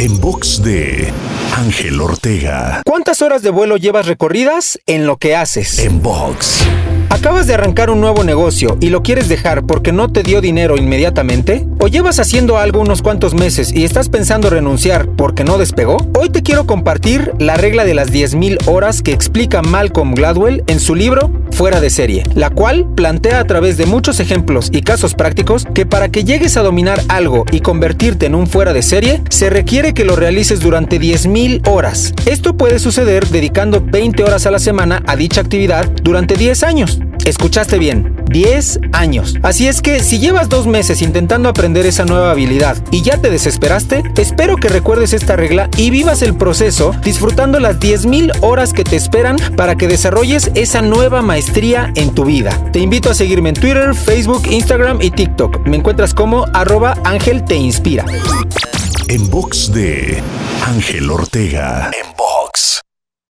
En box de Ángel Ortega. ¿Cuántas horas de vuelo llevas recorridas en lo que haces? En box. ¿Acabas de arrancar un nuevo negocio y lo quieres dejar porque no te dio dinero inmediatamente? ¿O llevas haciendo algo unos cuantos meses y estás pensando renunciar porque no despegó? Hoy te quiero compartir la regla de las 10.000 horas que explica Malcolm Gladwell en su libro Fuera de serie, la cual plantea a través de muchos ejemplos y casos prácticos que para que llegues a dominar algo y convertirte en un fuera de serie, se requiere que lo realices durante 10.000 horas. Esto puede suceder dedicando 20 horas a la semana a dicha actividad durante 10 años. Escuchaste bien, 10 años. Así es que si llevas dos meses intentando aprender esa nueva habilidad y ya te desesperaste, espero que recuerdes esta regla y vivas el proceso disfrutando las 10.000 horas que te esperan para que desarrolles esa nueva maestría en tu vida. Te invito a seguirme en Twitter, Facebook, Instagram y TikTok. Me encuentras como arroba Ángel Te Inspira. En box de Ángel Ortega. En box.